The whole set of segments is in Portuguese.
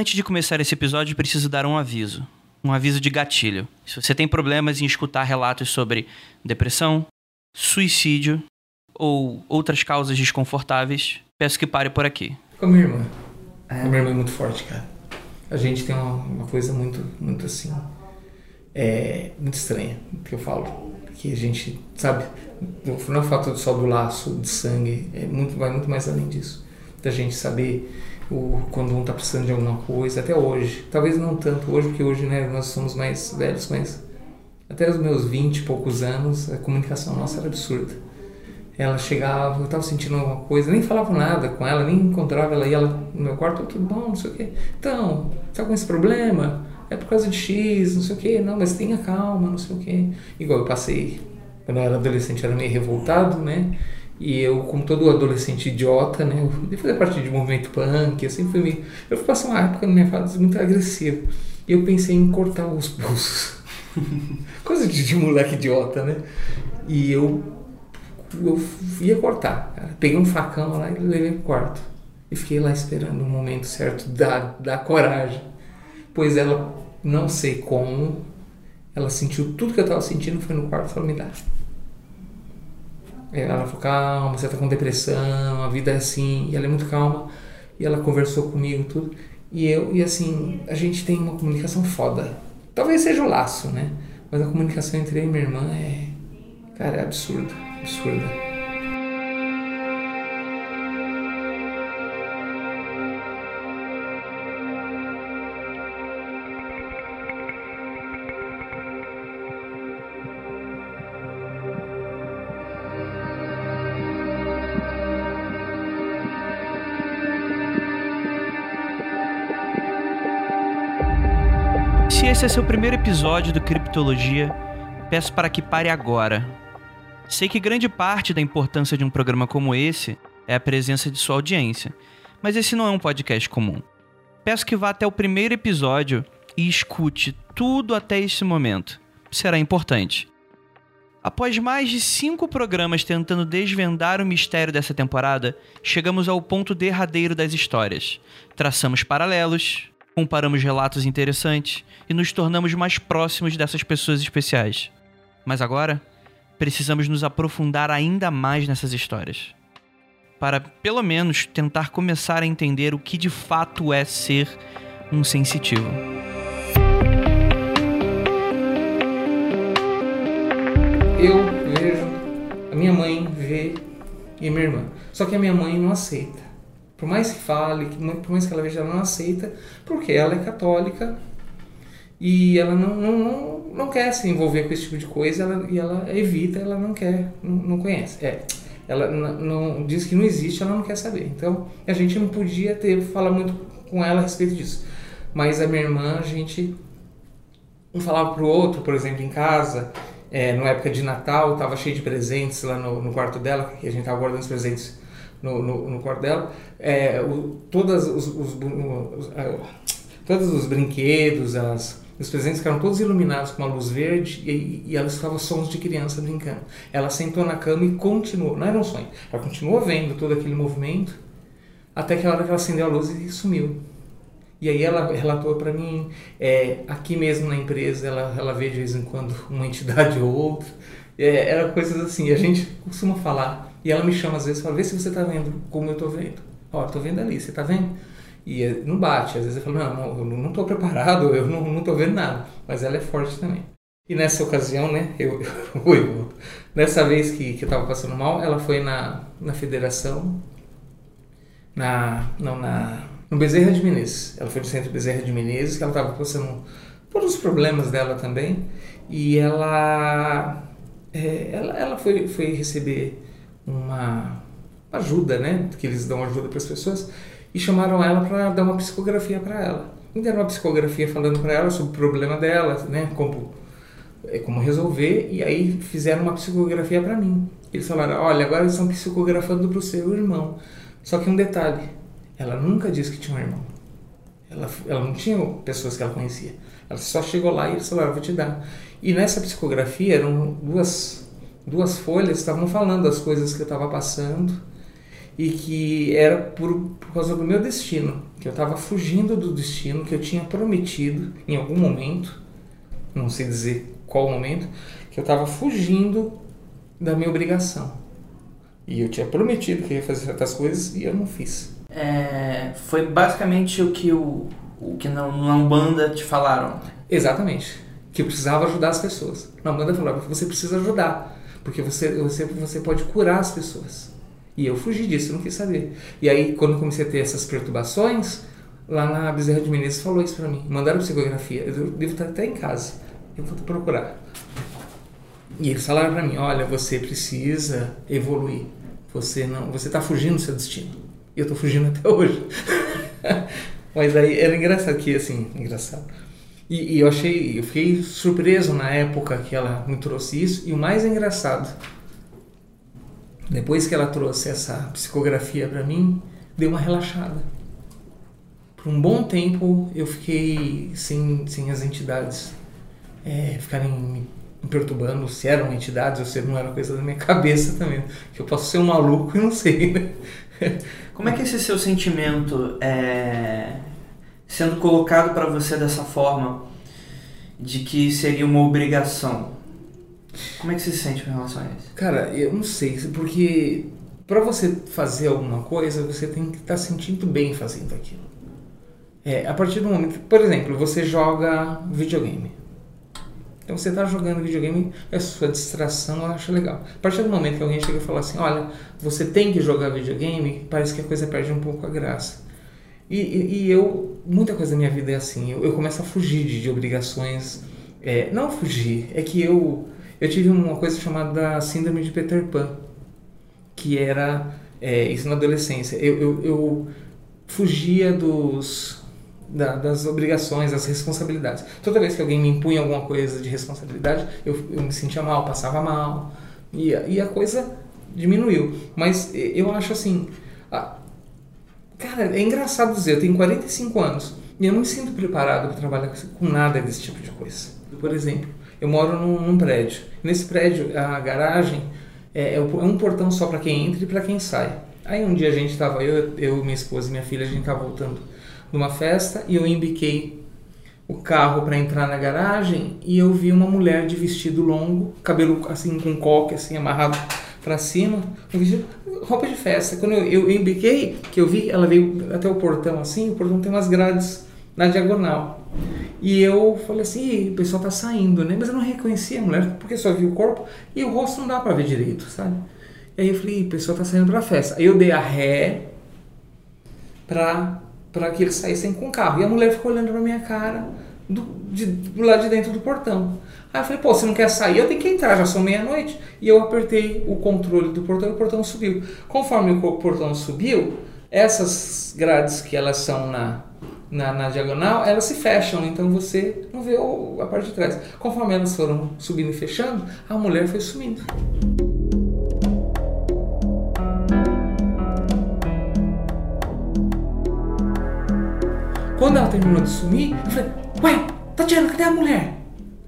Antes de começar esse episódio, preciso dar um aviso. Um aviso de gatilho. Se você tem problemas em escutar relatos sobre depressão, suicídio ou outras causas desconfortáveis, peço que pare por aqui. Com a minha irmã. A minha irmã é muito forte, cara. A gente tem uma, uma coisa muito, muito assim. É, muito estranha que eu falo. Que a gente, sabe, não é o fato só do laço de sangue, é muito, vai muito mais além disso. Da gente saber o, quando um está precisando de alguma coisa, até hoje. Talvez não tanto hoje, porque hoje né, nós somos mais velhos, mas até os meus 20 e poucos anos, a comunicação nossa era absurda. Ela chegava, eu estava sentindo alguma coisa, nem falava nada com ela, nem encontrava ela, ia no meu quarto, tudo bom, não sei o quê. Então, está com esse problema? É por causa de X, não sei o quê. Não, mas tenha calma, não sei o quê. Igual eu passei, quando eu era adolescente, era meio revoltado, né? E eu, como todo adolescente idiota, né, eu fazia parte de movimento punk, eu sempre fui meio... Eu passei uma época na minha fase muito agressiva. E eu pensei em cortar os pulsos. Coisa de, de, moleque idiota, né? E eu, eu ia cortar. Peguei um facão lá e levei pro quarto. E fiquei lá esperando o momento certo da, da coragem. Pois ela, não sei como, ela sentiu tudo que eu estava sentindo, foi no quarto e falou, me dá. É, ela falou, calma, você tá com depressão, a vida é assim, e ela é muito calma, e ela conversou comigo tudo, e eu, e assim, a gente tem uma comunicação foda. Talvez seja o laço, né? Mas a comunicação entre eu e minha irmã é, cara, é absurda, absurda. Esse é seu primeiro episódio do Criptologia, peço para que pare agora. Sei que grande parte da importância de um programa como esse é a presença de sua audiência, mas esse não é um podcast comum. Peço que vá até o primeiro episódio e escute tudo até este momento. Será importante. Após mais de cinco programas tentando desvendar o mistério dessa temporada, chegamos ao ponto derradeiro das histórias. Traçamos paralelos, comparamos relatos interessantes e nos tornamos mais próximos dessas pessoas especiais. Mas agora, precisamos nos aprofundar ainda mais nessas histórias. Para, pelo menos, tentar começar a entender o que de fato é ser um sensitivo. Eu vejo, a minha mãe vê e a minha irmã. Só que a minha mãe não aceita. Por mais que fale, por mais que ela veja, ela não aceita, porque ela é católica e ela não, não, não, não quer se envolver com esse tipo de coisa ela, e ela evita, ela não quer, não, não conhece. É, ela não, diz que não existe, ela não quer saber. Então a gente não podia ter falar muito com ela a respeito disso. Mas a minha irmã, a gente um falava pro outro, por exemplo, em casa, é, na época de Natal, tava cheio de presentes lá no, no quarto dela, que a gente tava guardando os presentes no, no, no quarto dela, é, o, todas os, os, os, todos os brinquedos, as, os presentes ficaram todos iluminados com uma luz verde e, e ela escutava sons de criança brincando. Ela sentou na cama e continuou, não era um sonho, ela continuou vendo todo aquele movimento até que a hora que ela acendeu a luz e sumiu. E aí ela relatou para mim, é, aqui mesmo na empresa ela, ela vê de vez em quando uma entidade ou outra, é, era coisas assim, a gente costuma falar e ela me chama às vezes e fala, vê se você está vendo como eu estou vendo. Ó, estou vendo ali, você está vendo? E eh, não bate. Às vezes eu falo, não, eu não estou preparado, eu não estou vendo nada. Mas ela é forte também. E nessa ocasião, né, eu, eu, nessa vez que, que eu estava passando mal, ela foi na, na federação, na, não, na, no Bezerra de Menezes. Ela foi no centro Bezerra de Menezes, que ela estava passando por os problemas dela também. E ela, é, ela, ela foi, foi receber uma ajuda, né? Que eles dão ajuda para as pessoas e chamaram ela para dar uma psicografia para ela. E deram uma psicografia falando para ela sobre o problema dela, né? Como é, como resolver e aí fizeram uma psicografia para mim. Eles falaram: "Olha, agora eles estão psicografando para o seu irmão". Só que um detalhe, ela nunca disse que tinha um irmão. Ela, ela não tinha pessoas que ela conhecia. Ela só chegou lá e eles falaram: "Vou te dar". E nessa psicografia eram duas duas folhas estavam falando as coisas que eu estava passando e que era por, por causa do meu destino, que eu estava fugindo do destino que eu tinha prometido em algum momento, não sei dizer qual momento, que eu estava fugindo da minha obrigação. E eu tinha prometido que ia fazer certas coisas e eu não fiz. É, foi basicamente o que o, o que na, na Umbanda te falaram. Exatamente. Que eu precisava ajudar as pessoas. Na Umbanda falava que você precisa ajudar, porque você, você, você pode curar as pessoas. E eu fugi disso, não quis saber. E aí, quando comecei a ter essas perturbações, lá na Bezerra de Menezes falou isso pra mim. Mandaram psicografia. Eu devo estar até em casa. Eu vou procurar. E eles falaram pra mim, olha, você precisa evoluir. Você não, você tá fugindo do seu destino. E eu tô fugindo até hoje. Mas aí era engraçado que assim, engraçado. E, e, eu achei, eu fiquei surpreso na época que ela me trouxe isso. E o mais engraçado, depois que ela trouxe essa psicografia para mim, deu uma relaxada. Por um bom tempo eu fiquei sem, sem as entidades é, ficarem me perturbando se eram entidades ou se não era coisa da minha cabeça também. Que eu posso ser um maluco e não sei, né? Como é que esse seu sentimento é sendo colocado para você dessa forma de que seria uma obrigação? Como é que você se sente com relação a isso? Cara, eu não sei, porque para você fazer alguma coisa, você tem que estar tá sentindo bem fazendo aquilo. É, a partir do momento, por exemplo, você joga videogame. Então você está jogando videogame, é sua distração, eu acho legal. A partir do momento que alguém chega e fala assim, olha, você tem que jogar videogame, parece que a coisa perde um pouco a graça. E, e, e eu, muita coisa da minha vida é assim, eu, eu começo a fugir de, de obrigações. É, não fugir, é que eu, eu tive uma coisa chamada síndrome de Peter Pan, que era é, isso na adolescência. Eu, eu, eu fugia dos da, das obrigações, das responsabilidades. Toda vez que alguém me impunha alguma coisa de responsabilidade, eu, eu me sentia mal, passava mal. E, e a coisa diminuiu. Mas eu acho assim. A, cara, é engraçado dizer, eu tenho 45 anos e eu não me sinto preparado para trabalhar com nada desse tipo de coisa. Por exemplo, eu moro num, num prédio. Nesse prédio, a garagem é, é um portão só para quem entra e para quem sai. Aí um dia a gente estava, eu, eu, minha esposa e minha filha, a gente estava voltando numa festa e eu embiquei o carro para entrar na garagem e eu vi uma mulher de vestido longo, cabelo assim com coque assim amarrado para cima, um vestido, roupa de festa. Quando eu, eu embiquei, que eu vi, ela veio até o portão assim, o portão tem umas grades na diagonal. E eu falei assim, o pessoal tá saindo, né? Mas eu não reconheci a mulher, porque só vi o corpo e o rosto não dá para ver direito, sabe? E aí eu falei, o pessoal tá saindo pra festa. Aí eu dei a ré pra para que eles saíssem com o carro. E a mulher ficou olhando pra minha cara do, de, do lado de dentro do portão. Aí eu falei, pô, você não quer sair? Eu tenho que entrar, já são meia-noite. E eu apertei o controle do portão e o portão subiu. Conforme o portão subiu, essas grades que elas são na, na, na, diagonal, elas se fecham, então você não vê a parte de trás. Conforme elas foram subindo e fechando, a mulher foi sumindo. Quando ela terminou de sumir, eu falei, ué, Tatiana, cadê a mulher?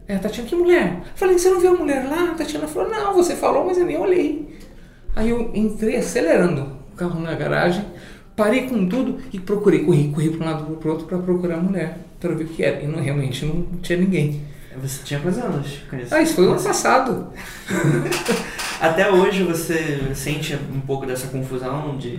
É, Tatiana, que mulher? Falei, você não viu a mulher lá? A Tatiana falou, não, você falou, mas eu nem olhei. Aí eu entrei acelerando o carro na garagem, parei com tudo e procurei, corri, corri para um lado para o outro para procurar a mulher, para ver o que era. E não, realmente não tinha ninguém. Você tinha quantos anos isso? Ah, isso foi o ano passado. Até hoje você sente um pouco dessa confusão de...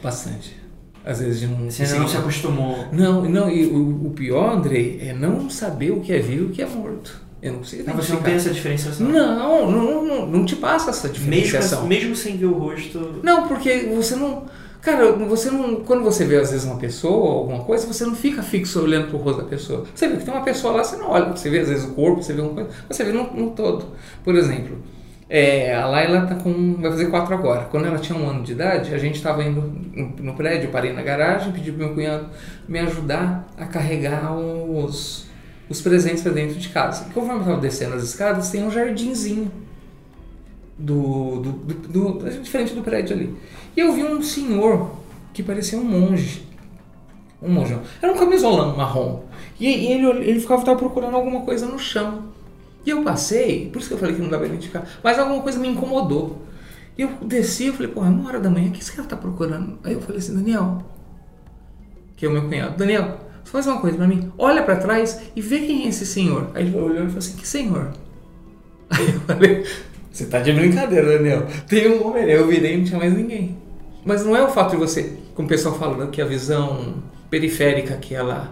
Bastante às vezes não. Você não se acostumou. Não, não, e o, o, pior, Andrei, é não saber o que é vivo e o que é morto. Eu não consigo Mas você não tem essa diferenciação? Não, não, não, não te passa essa diferenciação. Mesmo, mesmo sem ver o rosto. Não, porque você não. Cara, você não. Quando você vê às vezes uma pessoa ou alguma coisa, você não fica fixo olhando pro rosto da pessoa. Você vê que tem uma pessoa lá, você não olha. Você vê às vezes o corpo, você vê uma coisa, você vê no todo. Por exemplo, é, a Laila tá com, vai fazer quatro agora. Quando ela tinha um ano de idade, a gente estava indo no, prédio, parei na garagem, pedi pro meu cunhado me ajudar a carregar os, os presentes para dentro de casa. E conforme eu estava descendo as escadas, tem um jardinzinho do, do, do, do, diferente do prédio ali. E eu vi um senhor que parecia um monge. Um monge. Era um camisolão marrom. E, e ele, ele ficava tava procurando alguma coisa no chão. E eu passei, por isso que eu falei que não dá pra identificar, mas alguma coisa me incomodou. E eu desci, eu falei, pô, é uma hora da manhã, o que esse cara tá procurando? Aí eu falei assim, Daniel, que é o meu cunhado, Daniel, faz uma coisa pra mim, olha pra trás e vê quem é esse senhor. Aí ele olhou e falou assim, que senhor? Aí eu falei, você tá de brincadeira, Daniel. Tem um homem, eu virei e não tinha mais ninguém. Mas não é o fato de você, como o pessoal fala, né, que a visão periférica que ela,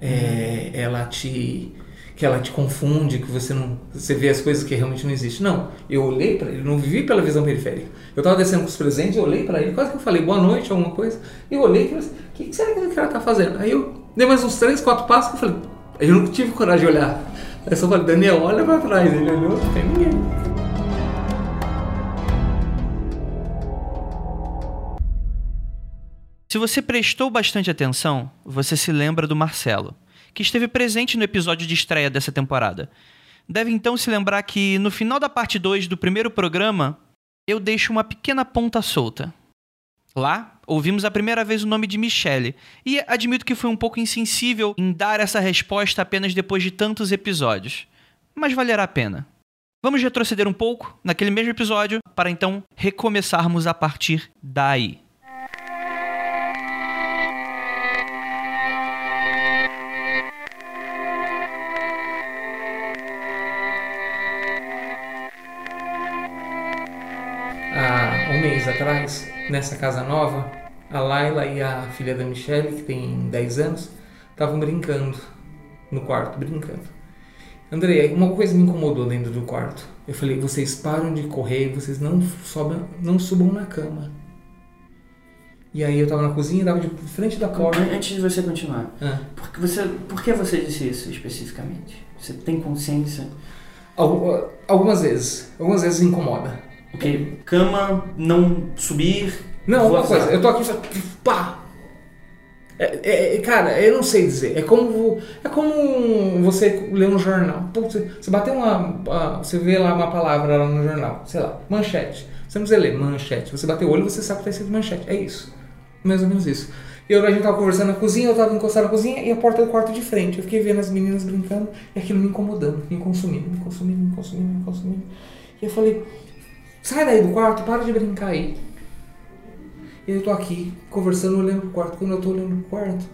é, ela te que ela te confunde, que você não você vê as coisas que realmente não existem. Não, eu olhei para ele, não vivi pela visão periférica. Eu estava descendo com os presentes, eu olhei para ele, quase que eu falei boa noite, alguma coisa. E eu olhei e falei assim, o que, que será que ela tá fazendo? Aí eu dei mais uns três, quatro passos e falei, eu não tive coragem de olhar. Aí eu só falei, Daniel, olha para trás. Ele olhou, não tem ninguém. Se você prestou bastante atenção, você se lembra do Marcelo que esteve presente no episódio de estreia dessa temporada. Deve então se lembrar que no final da parte 2 do primeiro programa, eu deixo uma pequena ponta solta. Lá, ouvimos a primeira vez o nome de Michelle, e admito que fui um pouco insensível em dar essa resposta apenas depois de tantos episódios. Mas valerá a pena. Vamos retroceder um pouco naquele mesmo episódio para então recomeçarmos a partir daí. Nessa casa nova, a Laila e a filha da Michelle, que tem 10 anos, estavam brincando no quarto, brincando. André, uma coisa me incomodou dentro do quarto. Eu falei, vocês param de correr, vocês não, sobam, não subam na cama. E aí eu tava na cozinha, tava de frente da porta. Antes de você continuar, Ah. por, que você, por que você disse isso especificamente? Você tem consciência? Algu- Algumas vezes. Algumas vezes incomoda. Ok, cama, não subir. Não, uma coisa, eu tô aqui só. Pá! É, é, cara, eu não sei dizer. É como, é como você ler um jornal. Putz, Você, você bateu uma. Você vê lá uma palavra lá no jornal, sei lá, manchete. Você não precisa ler manchete. Você bateu o olho você sabe que tá escrito manchete. É isso. Mais ou menos isso. E eu, a gente tava conversando na cozinha, eu tava encostado na cozinha e a porta do quarto de frente. Eu fiquei vendo as meninas brincando e aquilo me incomodando, me consumindo, me consumindo, me consumindo, me consumindo. E eu falei, sai daí do quarto, para de brincar aí. Eu tô aqui conversando, olhando pro quarto. Quando eu tô olhando pro quarto,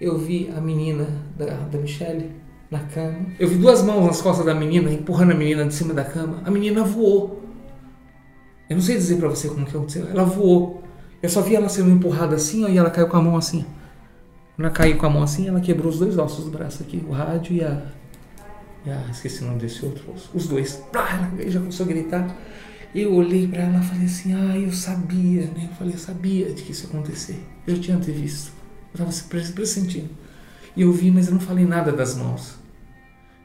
eu vi a menina da, da Michelle na cama. Eu vi duas mãos nas costas da menina, empurrando a menina de cima da cama. A menina voou. Eu não sei dizer pra você como que aconteceu. Ela voou. Eu só vi ela sendo empurrada assim, ó, e ela caiu com a mão assim. Quando ela caiu com a mão assim, ela quebrou os dois ossos do braço aqui, o rádio e a. E a esqueci o nome desse outro osso. Os dois. Plá, ela já começou a gritar. Eu olhei pra ela e falei assim, ah, eu sabia, né? Eu falei, eu sabia de que isso ia acontecer. Eu tinha visto. Eu tava se pre- pressentindo. E eu vi, mas eu não falei nada das mãos.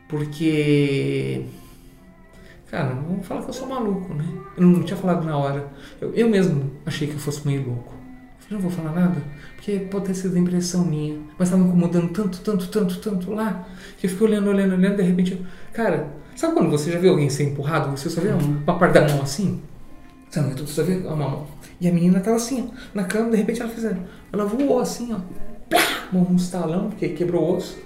Porque. Cara, não falar que eu sou maluco, né? Eu não tinha falado na hora. Eu, eu mesmo achei que eu fosse meio louco. Eu falei, não vou falar nada, porque pode ter sido impressão minha. Mas tava me incomodando tanto, tanto, tanto, tanto lá, que eu fiquei olhando, olhando, olhando, de repente eu. Cara, sabe quando você já viu alguém ser empurrado? Você só vê Uhum. uma parte da mão assim? Você não vê tudo, você só vê uma mão. E a menina tava assim, ó, na cama, de repente ela fez. Ela voou assim, ó. Plá! Um estalão, porque quebrou o osso.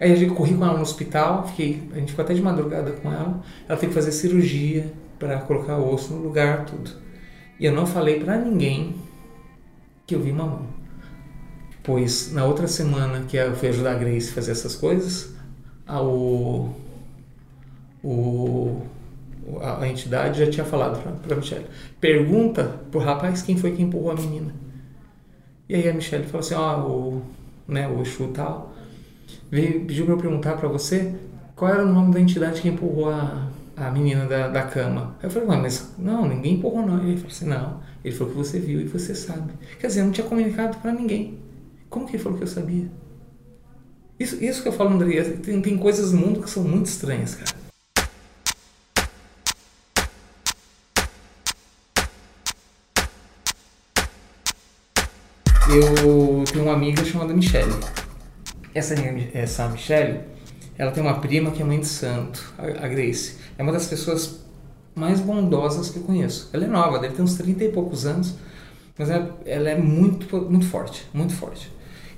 Aí a gente corri com ela no hospital, fiquei, a gente ficou até de madrugada com ela. Ela teve que fazer cirurgia para colocar o osso no lugar, tudo. E eu não falei pra ninguém que eu vi uma mão. Pois na outra semana que eu fui ajudar a Grace a fazer essas coisas, a, o, o, a, a entidade já tinha falado pra, pra Michelle: pergunta pro rapaz quem foi que empurrou a menina. E aí a Michelle falou assim: ó, o, né, o Exu tal veio, pediu pra eu perguntar pra você qual era o nome da entidade que empurrou a, a menina da, da cama. Aí eu falei, "Ué, mas não, ninguém empurrou não. Ele falou assim, não. Ele falou que você viu e você sabe. Quer dizer, eu não tinha comunicado pra ninguém. Como que ele falou que eu sabia? Isso, isso que eu falo, André, tem, tem coisas no mundo que são muito estranhas, cara. Eu tenho uma amiga chamada Michelle. Essa, essa Michelle, ela tem uma prima que é mãe de santo, a Grace. É uma das pessoas mais bondosas que eu conheço. Ela é nova, deve ter uns 30 e poucos anos, mas ela, ela é muito, muito forte, muito forte.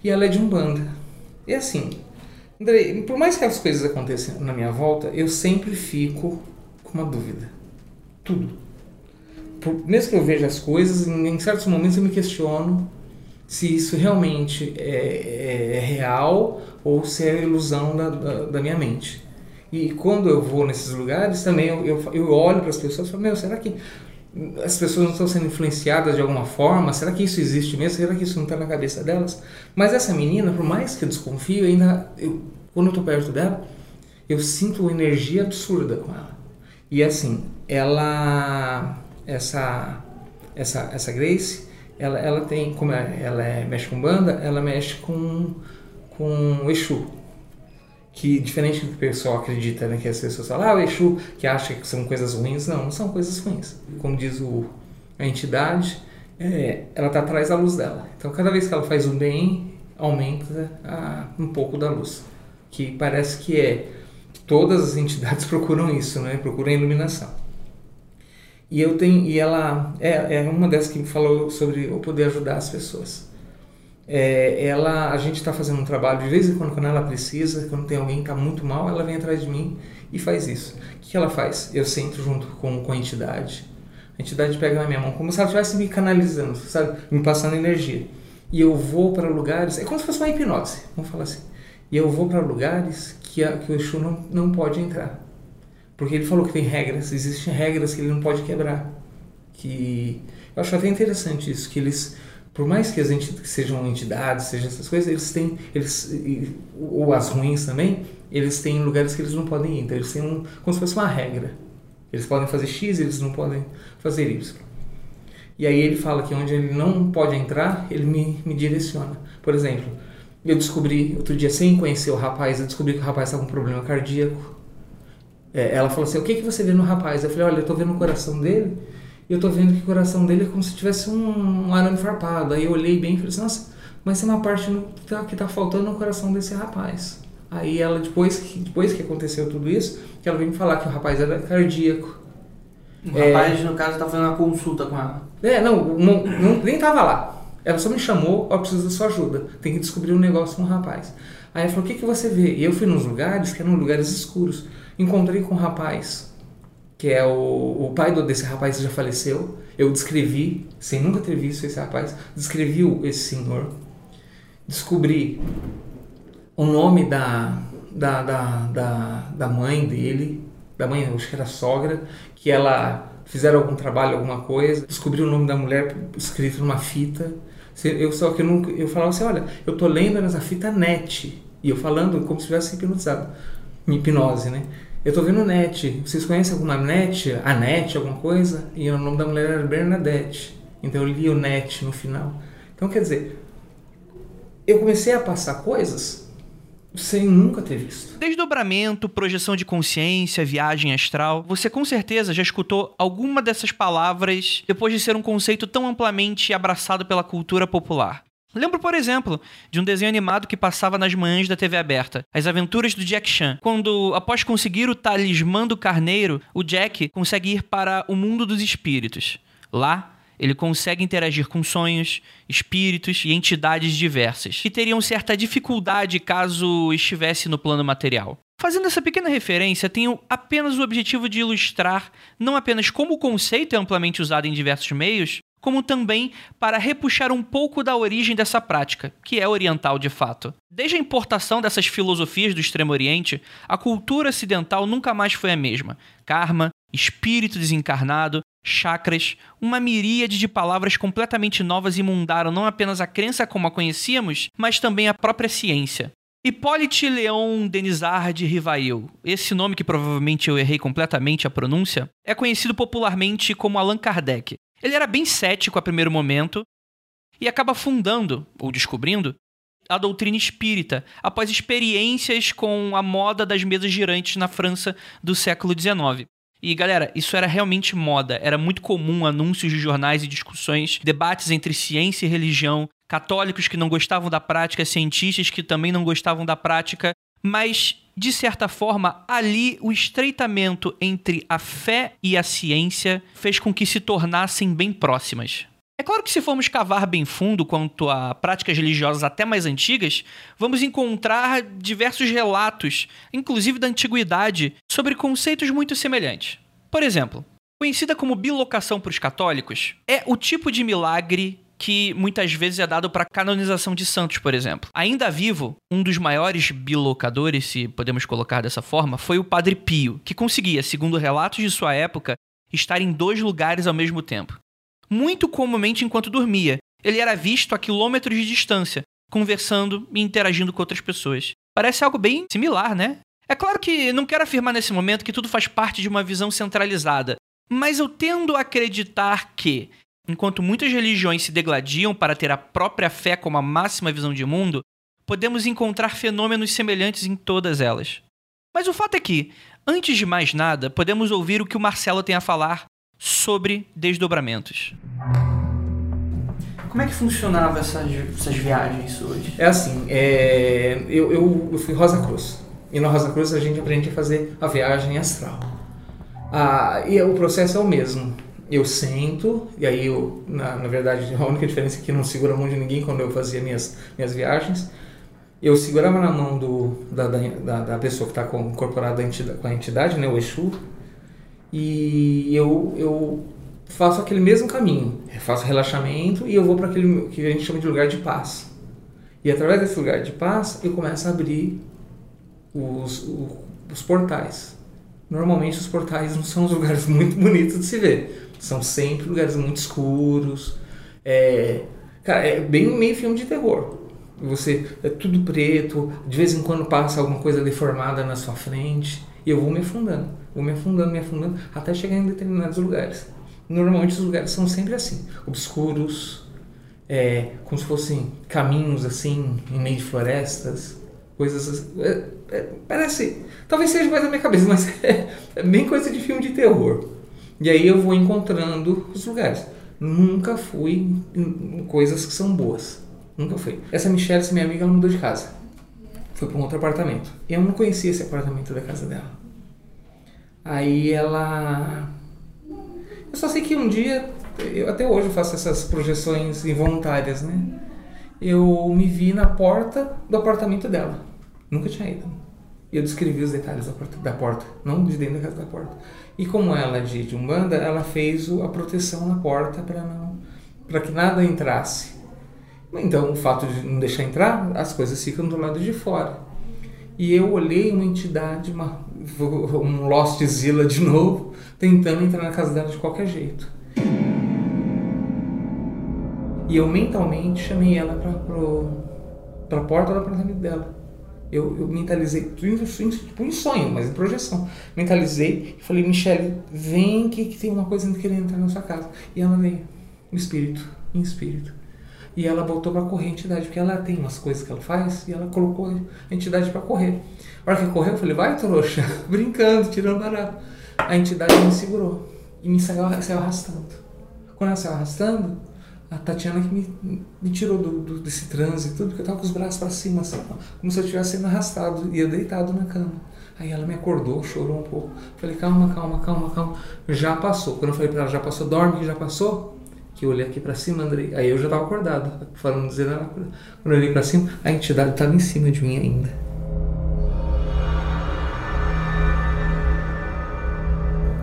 E ela é de Umbanda. E assim, Andrei, por mais que as coisas aconteçam na minha volta, eu sempre fico com uma dúvida. Tudo. por- mesmo que eu veja as coisas, em, em certos momentos eu me questiono se isso realmente é, é real ou se é ilusão da, da, da minha mente. E quando eu vou nesses lugares, também eu, eu, eu olho para as pessoas e falo, meu, será que as pessoas não estão sendo influenciadas de alguma forma? Será que isso existe mesmo? Será que isso não está na cabeça delas? Mas essa menina, por mais que eu desconfio, ainda, eu, quando eu estou perto dela, eu sinto uma energia absurda com ela. E assim, ela, essa, essa, essa Grace, ela, ela tem, como é- ela é, mexe com banda, ela mexe com, com Exu. Que diferente do que o pessoal acredita, né? Que as pessoas falam, ah, o Exu, que acha que são coisas ruins. Não, não são coisas ruins. Como diz o, a entidade, é, ela está atrás da luz dela. Então, cada vez que ela faz o bem, aumenta a- um pouco da luz. Que parece que é. Todas as entidades procuram isso, né? Procuram a iluminação. E eu tenho, e ela é, é uma dessas que falou sobre eu poder ajudar as pessoas. É, ela, a gente está fazendo um trabalho de vez em quando, quando ela precisa, quando tem alguém que está muito mal, ela vem atrás de mim e faz isso. O que ela faz? Eu sento junto com, com a entidade. A entidade pega na minha mão, como se ela estivesse me canalizando, sabe? Me passando energia. E eu vou para lugares, é como se fosse uma hipnose, vamos falar assim. E eu vou para lugares que, a, que o Exu não, não pode entrar. Porque ele falou que tem regras, existem regras que ele não pode quebrar. Que eu acho até interessante isso, que eles, por mais que as enti que sejam entidades, sejam essas coisas, eles têm, eles ou as ruins também, eles têm lugares que eles não podem ir. Então eles têm um, como se fosse uma regra. Eles podem fazer X, eles não podem fazer Y. E aí ele fala que onde ele não pode entrar, ele me, me direciona. Por exemplo, eu descobri, outro dia, sem conhecer o rapaz, eu descobri que o rapaz estava com um problema cardíaco. É, ela falou assim, o que, que você vê no rapaz? Eu falei, olha, eu tô vendo o coração dele, e eu tô vendo que o coração dele é como se tivesse um, um arame farpado. Aí eu olhei bem e falei assim, nossa, mas tem uma parte no, que, tá, que tá faltando no coração desse rapaz. Aí ela, depois que, depois que aconteceu tudo isso, que ela veio me falar que o rapaz era cardíaco. O É. rapaz, no caso, tá fazendo uma consulta com ela. É, não, não, não- nem tava lá. Ela só me chamou, ó, preciso da sua ajuda. Tem que descobrir um negócio com o rapaz. Aí ela falou, o que, que você vê? E eu fui nos lugares que eram lugares escuros. Encontrei com um rapaz, que é o, o pai do, desse rapaz já faleceu. Eu descrevi, sem nunca ter visto esse rapaz, descrevi esse senhor. Descobri o nome da, da, da, da, da mãe dele, da mãe, acho que era sogra, que ela fizeram algum trabalho, alguma coisa, descobri o nome da mulher escrito numa fita. Eu só que eu nunca, eu falava assim, olha, eu tô lendo nessa fita net e eu falando como se tivesse hipnotizado, em hipnose, né? Eu tô vendo net. Vocês conhecem alguma net? A net, alguma coisa? E o nome da mulher era Bernadette. Então eu li o net no final. Então quer dizer, eu comecei a passar coisas sem nunca ter visto. Desdobramento, projeção de consciência, viagem astral. Você com certeza já escutou alguma dessas palavras depois de ser um conceito tão amplamente abraçado pela cultura popular. Lembro, por exemplo, de um desenho animado que passava nas manhãs da TV aberta, As Aventuras do Jack Chan, quando, após conseguir o talismã do carneiro, o Jack consegue ir para o mundo dos espíritos. Lá, ele consegue interagir com sonhos, espíritos e entidades diversas, que teriam certa dificuldade caso estivesse no plano material. Fazendo essa pequena referência, tenho apenas o objetivo de ilustrar não apenas como o conceito é amplamente usado em diversos meios, como também para repuxar um pouco da origem dessa prática, que é oriental de fato. Desde a importação dessas filosofias do Extremo Oriente, a cultura ocidental nunca mais foi a mesma. Karma, espírito desencarnado, chakras, uma miríade de palavras completamente novas inundaram não apenas a crença como a conhecíamos, mas também a própria ciência. Hippolyte Leon Denisard Rivail, esse nome que provavelmente eu errei completamente a pronúncia, é conhecido popularmente como Allan Kardec. Ele era bem cético a primeiro momento e acaba fundando, ou descobrindo, a doutrina espírita após experiências com a moda das mesas girantes na França do século XIX. E galera, isso era realmente moda, era muito comum anúncios de jornais e discussões, debates entre ciência e religião, católicos que não gostavam da prática, cientistas que também não gostavam da prática, mas de certa forma, ali o estreitamento entre a fé e a ciência fez com que se tornassem bem próximas. É claro que se formos cavar bem fundo quanto a práticas religiosas até mais antigas, vamos encontrar diversos relatos, inclusive da antiguidade, sobre conceitos muito semelhantes. Por exemplo, conhecida como bilocação para os católicos, é o tipo de milagre que muitas vezes é dado para canonização de santos, por exemplo. Ainda vivo, um dos maiores bilocadores, se podemos colocar dessa forma, foi o Padre Pio, que conseguia, segundo relatos de sua época, estar em dois lugares ao mesmo tempo. Muito comumente enquanto dormia, ele era visto a quilômetros de distância, conversando e interagindo com outras pessoas. Parece algo bem similar, né? É claro que não quero afirmar nesse momento que tudo faz parte de uma visão centralizada, mas eu tendo a acreditar que, enquanto muitas religiões se degladiam para ter a própria fé como a máxima visão de mundo, podemos encontrar fenômenos semelhantes em todas elas. Mas o fato é que, antes de mais nada, podemos ouvir o que o Marcelo tem a falar sobre desdobramentos. Como é que funcionava essas, essas viagens hoje? É assim, é, eu, eu, eu fui Rosa Cruz. E na Rosa Cruz a gente aprende a fazer a viagem astral. Ah, e o processo é o mesmo. Eu sento, e aí eu, na, na verdade, a única diferença é que não seguro a mão de ninguém quando eu fazia minhas, minhas viagens. Eu segurava na mão do, da, da, da pessoa que está incorporada com a entidade, né, o Exu, e eu, eu faço aquele mesmo caminho. Eu faço relaxamento e eu vou para aquele que a gente chama de lugar de paz. E através desse lugar de paz, eu começo a abrir os, os, os portais. Normalmente os portais não são os lugares muito bonitos de se ver. São sempre lugares muito escuros. É, cara, é bem meio filme de terror. Você é tudo preto, de vez em quando passa alguma coisa deformada na sua frente. E eu vou me afundando, vou me afundando, me afundando, até chegar em determinados lugares. Normalmente os lugares são sempre assim, obscuros, é, como se fossem caminhos assim, em meio de florestas, coisas assim. É, é, parece, talvez seja coisa da minha cabeça, mas é bem coisa de filme de terror. E aí eu vou encontrando os lugares. Nunca fui em coisas que são boas. Nunca fui. Essa Michelle, essa minha amiga, ela mudou de casa. Foi para um outro apartamento. Eu não conhecia esse apartamento da casa dela. Aí ela. Eu só sei que um dia, eu, até hoje eu faço essas projeções involuntárias, né? Eu me vi na porta do apartamento dela. Nunca tinha ido. E eu descrevi os detalhes da porta, da porta, não de dentro da casa da porta. E como ela é de, de Umbanda, ela fez a proteção na porta para não para que nada entrasse. Então, o fato de não deixar entrar, as coisas ficam do lado de fora. E eu olhei uma entidade, uma, um Lost Zilla de novo, tentando entrar na casa dela de qualquer jeito. E eu mentalmente chamei ela para a porta do apartamento dela. Eu, eu mentalizei, tipo em sonho, mas em projeção. Mentalizei e falei, Michelle, vem que, que tem uma coisa querendo entrar na sua casa. E ela veio, em espírito, em espírito. E ela botou para correr a entidade, porque ela tem umas coisas que ela faz e ela colocou a entidade para correr. A hora que correu, eu falei, vai trouxa, brincando, tirando barato. A entidade me segurou e me saiu, saiu arrastando. Quando ela saiu arrastando, a Tatiana que me, me tirou do, do, desse trânsito, tudo, porque eu tava com os braços para cima, assim, como se eu estivesse sendo arrastado, ia deitado na cama. Aí ela me acordou, chorou um pouco. Falei, calma, calma, calma, calma. Já passou. Quando eu falei para ela, já passou, dorme que já passou que eu olhei aqui para cima, Andrei. Aí eu já estava acordado, falando dizer nada. Quando eu olhei para cima, a entidade estava em cima de mim ainda.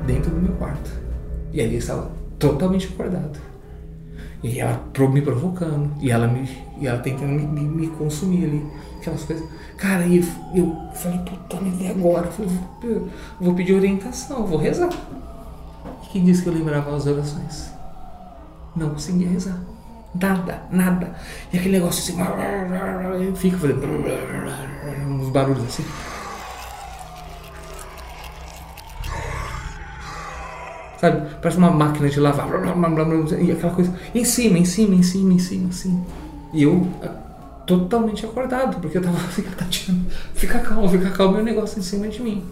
Dentro do meu quarto. E ali eu estava totalmente acordado. E ela me provocando, e ela me, e ela tentando me, me, me consumir ali, aquelas coisas. Cara, e eu, falei, puta, e agora? Eu falei, eu vou pedir orientação, vou rezar. E quem disse que eu lembrava as orações? não conseguia rezar. Nada, nada. E aquele negócio assim, fica fazendo uns barulhos assim. Sabe? Parece uma máquina de lavar. E aquela coisa. Em cima, em cima, em cima, em cima, assim. E eu totalmente acordado, porque eu tava assim, Tatiana, fica calmo, fica calmo, o negócio em cima de mim.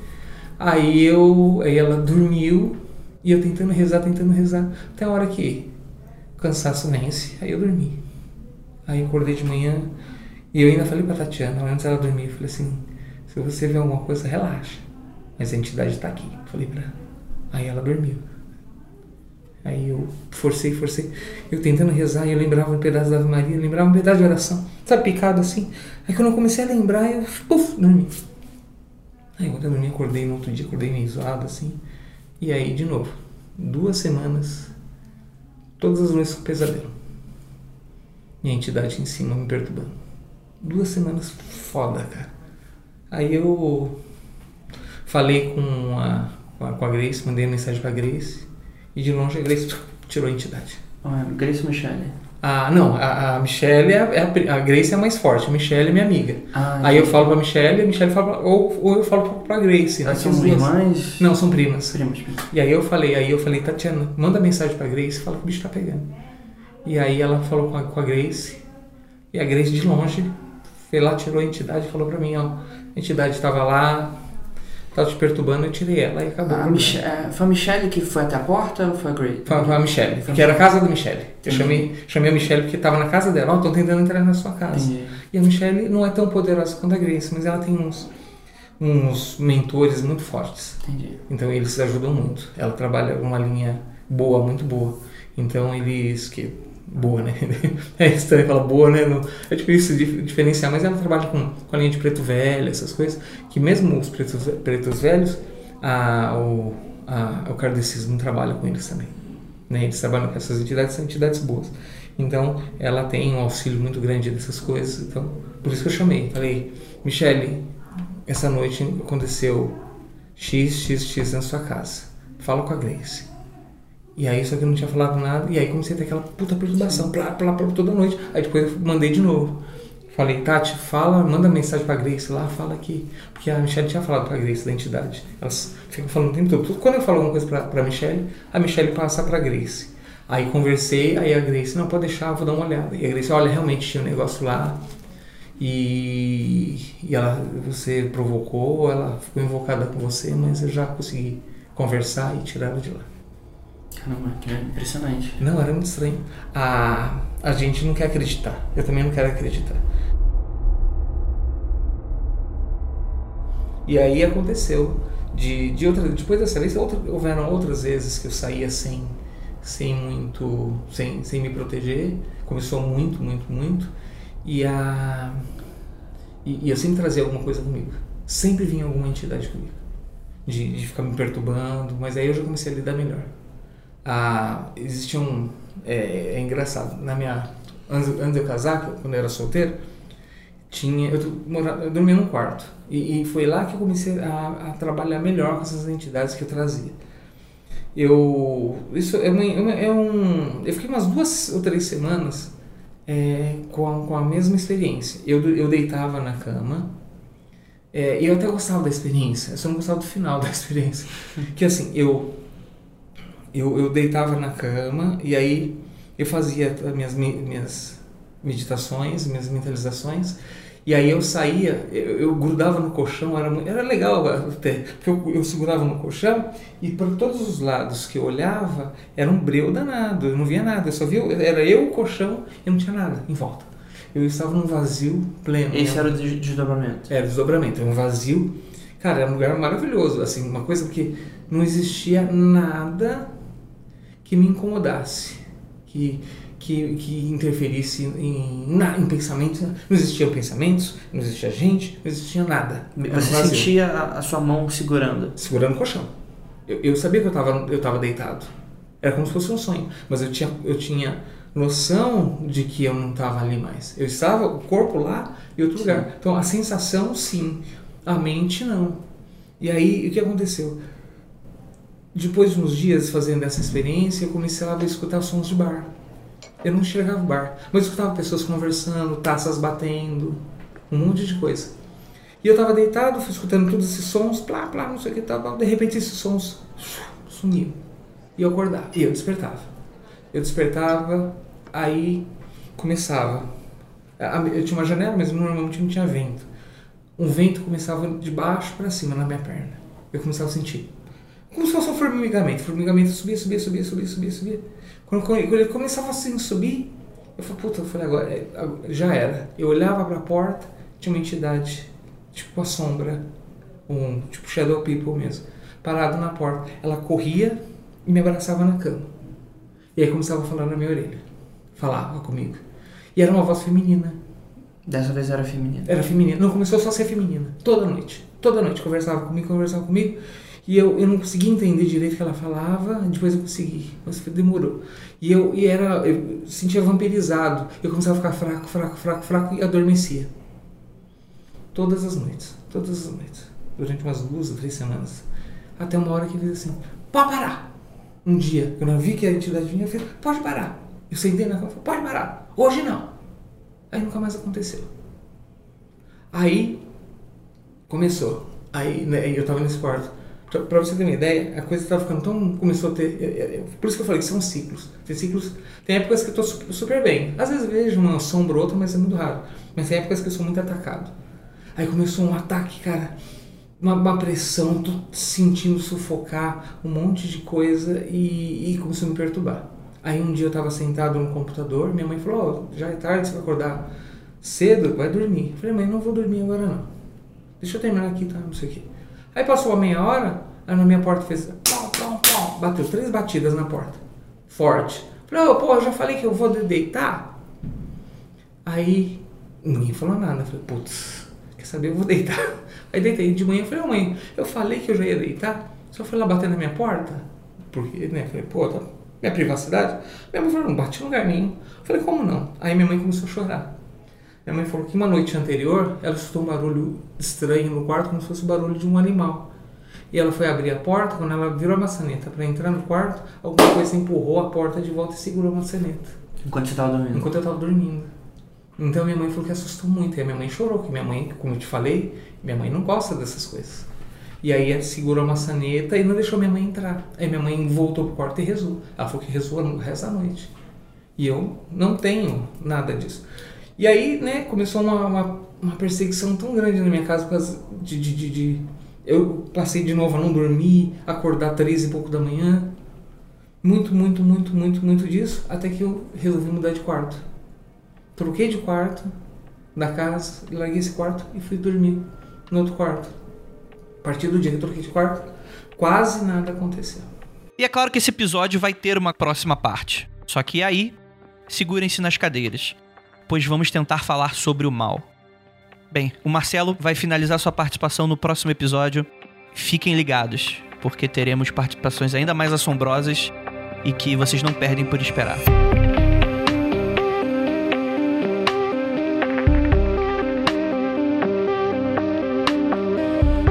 Aí eu. Aí ela dormiu e eu tentando rezar, tentando rezar. Até a hora que cansaço vence. Aí eu dormi. Aí eu acordei de manhã e eu ainda falei pra Tatiana, antes ela dormir, eu falei assim, se você vê alguma coisa, relaxa. Mas a entidade está aqui. Falei pra ela. Aí ela dormiu. Aí eu forcei, forcei. Eu tentando rezar, eu lembrava um pedaço da Ave Maria, lembrava um pedaço de oração. Sabe, picado assim. Aí quando eu comecei a lembrar, eu, dormi. Aí quando eu dormi, acordei no outro dia, acordei meio zoado assim. E aí, de novo, duas semanas, todas as noites com pesadelo. E a entidade em cima me perturbando. Duas semanas foda, cara. Aí eu falei com a, com a Grace, mandei mensagem pra Grace, e de longe a Grace tirou a entidade. Ah, Grace Michelle. Ah, não, a, a Michelle é a, é a, Grace é a mais forte, a Michelle é minha amiga. Ah, Aí eu falo pra Michelle, a Michelle fala pra, ou, ou eu falo pra Grace. Elas são irmãs? Não, são primas. Primas. primas. E aí eu falei, aí eu falei, Tatiana, manda mensagem pra Grace, fala que o bicho tá pegando. E aí ela falou com a, com a Grace, e a Grace de longe foi lá, tirou a entidade e falou pra mim, ó, a entidade tava lá, tava te perturbando, eu tirei ela e acabou. A problema. Mich é, foi a Michelle que foi até a porta ou foi a Grace? Foi foi a Michelle, que era a casa da Michelle. Eu chamei, chamei a Michelle porque tava na casa dela, ó, tô tentando entrar na sua casa. Entendi. E a Michelle não é tão poderosa quanto a Grace, mas ela tem uns, uns mentores muito fortes. Entendi. Então eles ajudam muito. Ela trabalha uma linha boa, muito boa. Então eles que boa, né? É estranho falar boa, né? É difícil de diferenciar, mas ela trabalha com, com a linha de preto velho, essas coisas, que mesmo os pretos, pretos velhos, a, o, a, o kardecismo trabalha com eles também. Né? Eles trabalham com essas entidades, são entidades boas. Então ela tem um auxílio muito grande dessas coisas. Então, por isso que eu chamei. Falei, Michele, essa noite aconteceu X, X, X na sua casa. Fala com a Grace. E aí, só que eu não tinha falado nada. E aí comecei a ter aquela puta perturbação, plá, plá, plá, toda noite. Aí depois eu mandei de novo. Falei, Tati, fala, manda mensagem pra Grace lá, fala que. Porque a Michelle tinha falado pra Grace da entidade. Elas ficam falando o tempo todo. Quando eu falo alguma coisa pra, pra Michelle, a Michelle passa pra Grace. Aí conversei, aí a Grace, não, pode deixar, vou dar uma olhada. E a Grace, olha, realmente tinha um negócio lá. E, e ela, você provocou, ela ficou invocada com você, mas eu já consegui conversar e tirar ela de lá. Caramba, que impressionante. Não, era muito estranho. A, a gente não quer acreditar. Eu também não quero acreditar. E aí aconteceu. De, de outra, depois dessa vez, outra, houveram outras vezes que eu saía sem, sem muito. Sem, sem me proteger. Começou muito, muito, muito. E, a, e, e eu sempre trazia alguma coisa comigo. Sempre vinha alguma entidade comigo. De, de ficar me perturbando. Mas aí eu já comecei a lidar melhor ah, existia um é, é engraçado. Na minha antes, antes de eu casar quando eu era solteiro tinha eu, morava, eu dormia num quarto. E, e foi lá que eu comecei a, a trabalhar melhor com essas entidades que eu trazia. Eu isso é, uma, é é um eu fiquei umas duas ou três semanas é, com, a, com a mesma experiência. Eu, eu deitava na cama é, eu até gostava da experiência eu só não gostava do final da experiência. Que assim eu eu, eu deitava na cama e aí eu fazia as minhas, mi- minhas meditações, minhas mentalizações, e aí eu saía, eu, eu grudava no colchão, era, era legal até, porque eu, eu segurava no colchão e por todos os lados que eu olhava era um breu danado, eu não via nada, eu só via, era eu, o colchão e não tinha nada em volta. Eu estava num vazio pleno. Esse era o des- desdobramento. Era desdobramento, era um vazio. Cara, era um lugar maravilhoso, assim, uma coisa que não existia nada que me incomodasse, que, que, que interferisse em, na, em pensamentos. Não existiam pensamentos, não existia gente, não existia nada. Você sentia a, a sua mão segurando. Segurando o colchão. Eu, eu sabia que eu estava eu tava deitado. Era como se fosse um sonho. Mas eu tinha, eu tinha noção de que eu não estava ali mais. Eu estava, o corpo lá e outro Sim. lugar. Então a sensação, sim. A mente, não. E aí, o que aconteceu? Depois de uns dias fazendo essa experiência, eu comecei a escutar sons de bar. Eu não enxergava o bar, mas escutava pessoas conversando, taças batendo, um monte de coisa. E eu estava deitado, fui escutando todos esses sons, plá, plá, não sei o que tal. De repente esses sons sumiam. E eu acordava, e eu despertava. Eu despertava, aí começava. Eu tinha uma janela, mas normalmente não tinha vento. Um vento começava de baixo para cima na minha perna. Eu começava a sentir. Como se fosse um formigamento. Formigamento subia, subia, subia, subia, subia, subia. Quando, quando ele começava assim subir, eu falei, puta, eu falei, agora, é, já era. Eu olhava para a porta, tinha uma entidade, tipo a sombra, um tipo Shadow People mesmo, parado na porta. Ela corria e me abraçava na cama. E aí começava a falar na minha orelha. Falava comigo. E era uma voz feminina. Dessa vez era feminino. Era feminina. Não, começou só a ser feminina. Toda noite. Toda noite. Conversava comigo, conversava comigo. E eu, eu não consegui entender direito o que ela falava, depois eu consegui, mas demorou. E eu e era, eu sentia vampirizado. Eu começava a ficar fraco, fraco, fraco, fraco e adormecia. Todas as noites, todas as noites. Durante umas duas ou três semanas. Até uma hora que ele disse assim: pode parar. Um dia, eu vi que a entidade vinha, eu falei: pode parar. Eu sentei na cama e falei: pode parar. Hoje não. Aí nunca mais aconteceu. Aí começou. Aí né, eu tava nesse quarto. Pra você ter uma ideia, a coisa tava ficando tão. Começou a ter. é, é, Por isso que eu falei que são ciclos. Tem ciclos. Tem épocas que eu tô super, super bem. Às vezes vejo uma sombra ou outra, mas é muito raro. Mas tem épocas que eu sou muito atacado. Aí começou um ataque, cara. Uma, uma pressão, tô sentindo sufocar, um monte de coisa e, e começou a me perturbar. Aí um dia eu tava sentado no computador, minha mãe falou: Ó, já é tarde, você vai acordar cedo, vai dormir. Eu falei, mãe, não vou dormir agora não. Deixa eu terminar aqui, tá? Não sei o quê. Aí passou uma meia hora, aí na minha porta fez. Pom, pom, pom, bateu três batidas na porta. Forte. Falei, ô, pô, eu já falei que eu vou de- deitar. Aí ninguém falou nada. Falei, putz, quer saber? Eu vou deitar. Aí deitei de manhã. Eu falei, mãe, eu falei que eu já ia deitar. Só foi lá bater na minha porta. Porque, né? Falei, pô, tá, minha privacidade. Minha mãe falou, não bati em lugar nenhum. Falei, como não? Aí minha mãe começou a chorar. Minha mãe falou que uma noite anterior ela escutou um barulho estranho no quarto, como se fosse o barulho de um animal. E ela foi abrir a porta, quando ela virou a maçaneta para entrar no quarto, alguma coisa empurrou a porta de volta e segurou a maçaneta. Enquanto você tava dormindo. Enquanto eu tava dormindo. Então minha mãe falou que assustou muito. E a minha mãe chorou, que minha mãe, como eu te falei, minha mãe não gosta dessas coisas. E aí ela segurou a maçaneta e não deixou minha mãe entrar. Aí minha mãe voltou pro quarto e rezou. Ela falou que rezou o resto da noite. E eu não tenho nada disso. E aí, né, começou uma, uma, uma perseguição tão grande na minha casa por causa de, de, de, de- Eu passei de novo a não dormir, acordar três e pouco da manhã. Muito, muito, muito, muito, muito disso. Até que eu resolvi mudar de quarto. Troquei de quarto da casa, larguei esse quarto e fui dormir no outro quarto. A partir do dia que eu troquei de quarto, quase nada aconteceu. E é claro que esse episódio vai ter uma próxima parte. Só que aí, segurem-se nas cadeiras, pois vamos tentar falar sobre o mal. Bem, o Marcelo vai finalizar sua participação no próximo episódio. Fiquem ligados, porque teremos participações ainda mais assombrosas e que vocês não perdem por esperar.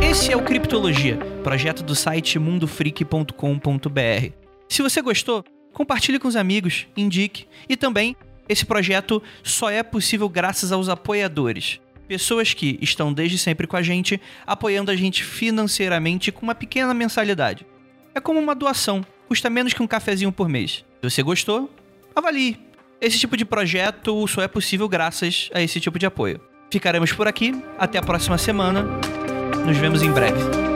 Esse é o Criptologia, projeto do site mundofreak.com.br. Se você gostou, compartilhe com os amigos, indique e também esse projeto só é possível graças aos apoiadores. Pessoas que estão desde sempre com a gente, apoiando a gente financeiramente com uma pequena mensalidade. É como uma doação, custa menos que um cafezinho por mês. Se você gostou, avalie. Esse tipo de projeto só é possível graças a esse tipo de apoio. Ficaremos por aqui, até a próxima semana. Nos vemos em breve.